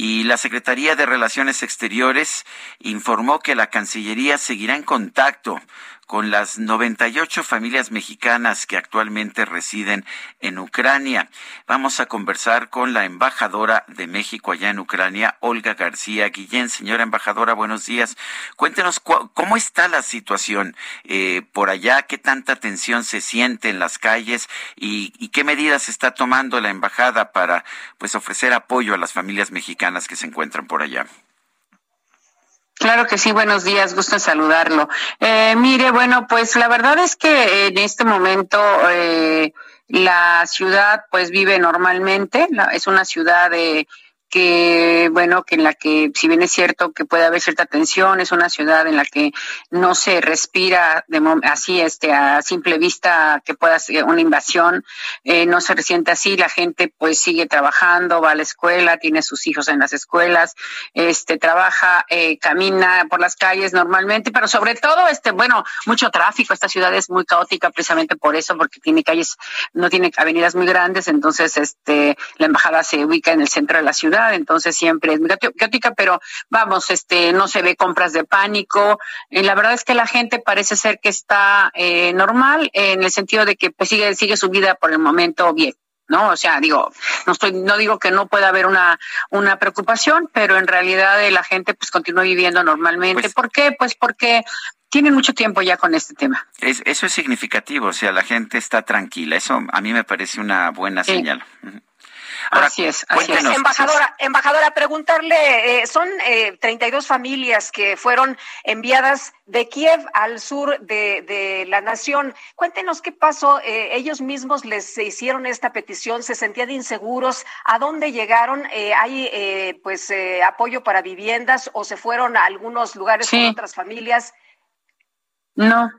Y la Secretaría de Relaciones Exteriores informó que la Cancillería seguirá en contacto con las 98 familias mexicanas que actualmente residen en Ucrania. Vamos a conversar con la embajadora de México allá en Ucrania, Olga García Guillén. Señora embajadora, buenos días. Cuéntenos cómo está la situación eh, por allá, qué tanta tensión se siente en las calles y, y qué medidas está tomando la embajada para pues ofrecer apoyo a las familias mexicanas que se encuentran por allá. Claro que sí, buenos días, gusto en saludarlo. Eh, mire, bueno, pues la verdad es que en este momento eh, la ciudad pues vive normalmente, es una ciudad de que, bueno, que en la que, si bien es cierto que puede haber cierta tensión, es una ciudad en la que no se respira de así, este, a simple vista que pueda ser una invasión, eh, no se resiente así, la gente pues sigue trabajando, va a la escuela, tiene sus hijos en las escuelas, este, trabaja, eh, camina por las calles normalmente, pero sobre todo, este, bueno, mucho tráfico, esta ciudad es muy caótica precisamente por eso, porque tiene calles, no tiene avenidas muy grandes, entonces, este, la embajada se ubica en el centro de la ciudad, entonces siempre es muy caótica, pero vamos, este, no se ve compras de pánico. Y la verdad es que la gente parece ser que está eh, normal en el sentido de que pues sigue, sigue su vida por el momento bien. ¿no? O sea, digo, no estoy, no digo que no pueda haber una, una preocupación, pero en realidad eh, la gente pues continúa viviendo normalmente. Pues ¿Por qué? Pues porque tienen mucho tiempo ya con este tema. eso es significativo, o sea, la gente está tranquila. Eso a mí me parece una buena señal así es, así es. Embajadora, embajadora, preguntarle, eh, son eh, 32 familias que fueron enviadas de Kiev al sur de, de la nación. Cuéntenos qué pasó. Eh, ellos mismos les hicieron esta petición, se sentían inseguros. ¿A dónde llegaron? Eh, ¿Hay eh, pues apoyo para viviendas o se fueron a algunos lugares con otras familias? No,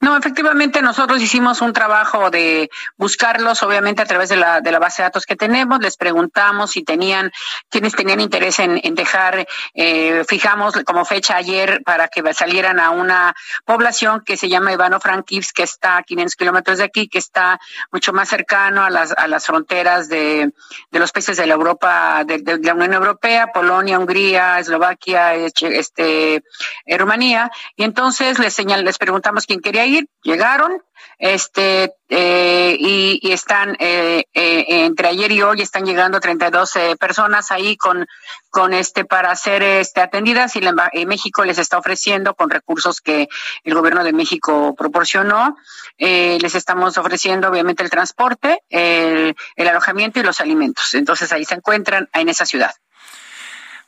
no, efectivamente nosotros hicimos un trabajo de buscarlos, obviamente a través de la, de la base de datos que tenemos, les preguntamos si tenían, quienes tenían interés en, en dejar, eh, fijamos como fecha ayer para que salieran a una población que se llama Ivano Frankivsk, que está a 500 kilómetros de aquí, que está mucho más cercano a las, a las fronteras de, de los países de la Europa, de, de la Unión Europea, Polonia, Hungría, Eslovaquia, este, eh, Rumanía, y entonces les señal, les preguntamos quién quería ir, llegaron, este eh, y, están eh, eh, entre ayer y hoy están llegando 32 eh, personas ahí con con este para ser este atendidas y, la, México les está ofreciendo con recursos que el gobierno de México proporcionó eh, les estamos ofreciendo obviamente el transporte el alojamiento y los alimentos. Entonces ahí se encuentran en esa ciudad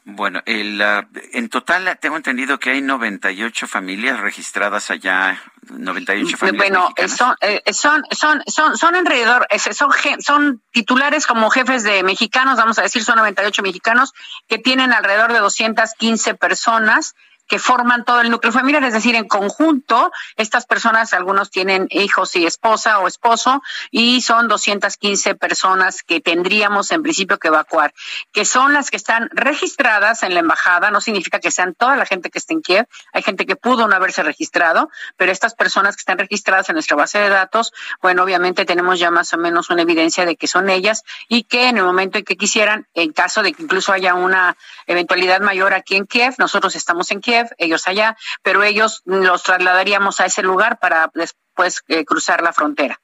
bueno, el, uh, en total tengo entendido que hay 98 familias registradas allá, 98 familias Bueno, son, eh, son, son, son, son alrededor, son, son titulares como jefes de mexicanos, vamos a decir, son 98 mexicanos que tienen alrededor de 215 personas que forman todo el núcleo familiar, es decir, en conjunto, estas personas, algunos tienen hijos y esposa o esposo, y son 215 personas que tendríamos en principio que evacuar, que son las que están registradas en la embajada, no significa que sean toda la gente que esté en Kiev, hay gente que pudo no haberse registrado, pero estas personas que están registradas en nuestra base de datos, bueno, obviamente tenemos ya más o menos una evidencia de que son ellas y que en el momento en que quisieran, en caso de que incluso haya una eventualidad mayor aquí en Kiev, nosotros estamos en Kiev, ellos allá, pero ellos los trasladaríamos a ese lugar para después eh, cruzar la frontera.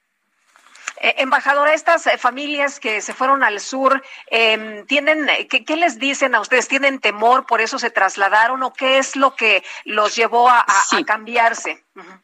Eh, embajadora, estas eh, familias que se fueron al sur, eh, ¿tienen, qué, qué, les dicen a ustedes? ¿Tienen temor, por eso se trasladaron o qué es lo que los llevó a, a, sí. a cambiarse? Uh -huh.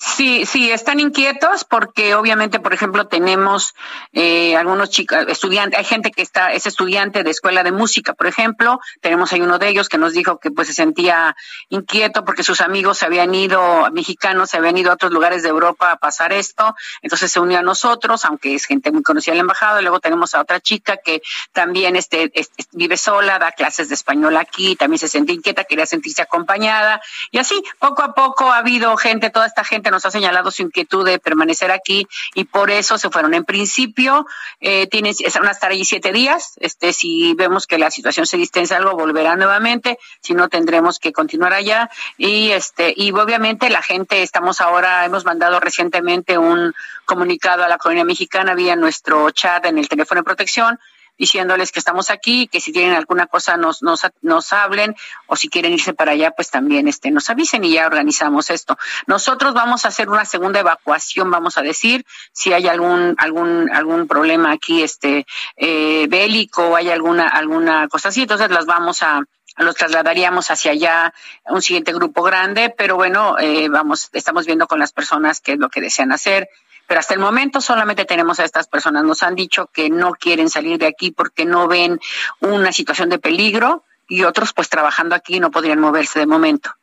Sí, sí, están inquietos porque obviamente, por ejemplo, tenemos eh, algunos chicos, estudiantes, hay gente que está, es estudiante de escuela de música, por ejemplo, tenemos ahí uno de ellos que nos dijo que pues se sentía inquieto porque sus amigos se habían ido, mexicanos se habían ido a otros lugares de Europa a pasar esto, entonces se unió a nosotros, aunque es gente muy conocida en la embajada, luego tenemos a otra chica que también este, vive sola, da clases de español aquí, también se sentía inquieta, quería sentirse acompañada, y así, poco a poco ha habido gente, toda esta gente nos ha señalado su inquietud de permanecer aquí y por eso se fueron. En principio, eh, tienen, van a estar allí siete días. Este, si vemos que la situación se distensa algo, volverán nuevamente. Si no, tendremos que continuar allá. Y este, y obviamente la gente, estamos ahora, hemos mandado recientemente un comunicado a la colonia mexicana vía nuestro chat en el teléfono de protección diciéndoles que estamos aquí, que si tienen alguna cosa nos, nos, nos hablen o si quieren irse para allá, pues también este, nos avisen y ya organizamos esto. Nosotros vamos a hacer una segunda evacuación, vamos a decir, si hay algún, algún, algún problema aquí este, eh, bélico o hay alguna, alguna cosa así, entonces las vamos a, los trasladaríamos hacia allá un siguiente grupo grande, pero bueno, eh, vamos, estamos viendo con las personas qué es lo que desean hacer. Pero hasta el momento solamente tenemos a estas personas. Nos han dicho que no quieren salir de aquí porque no ven una situación de peligro y otros pues trabajando aquí no podrían moverse de momento.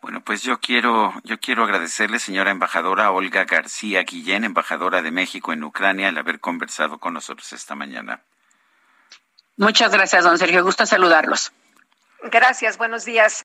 Bueno, pues yo quiero, yo quiero agradecerle, señora embajadora Olga García Guillén, embajadora de México en Ucrania, el haber conversado con nosotros esta mañana. Muchas gracias, don Sergio. Gusto saludarlos. Gracias, buenos días.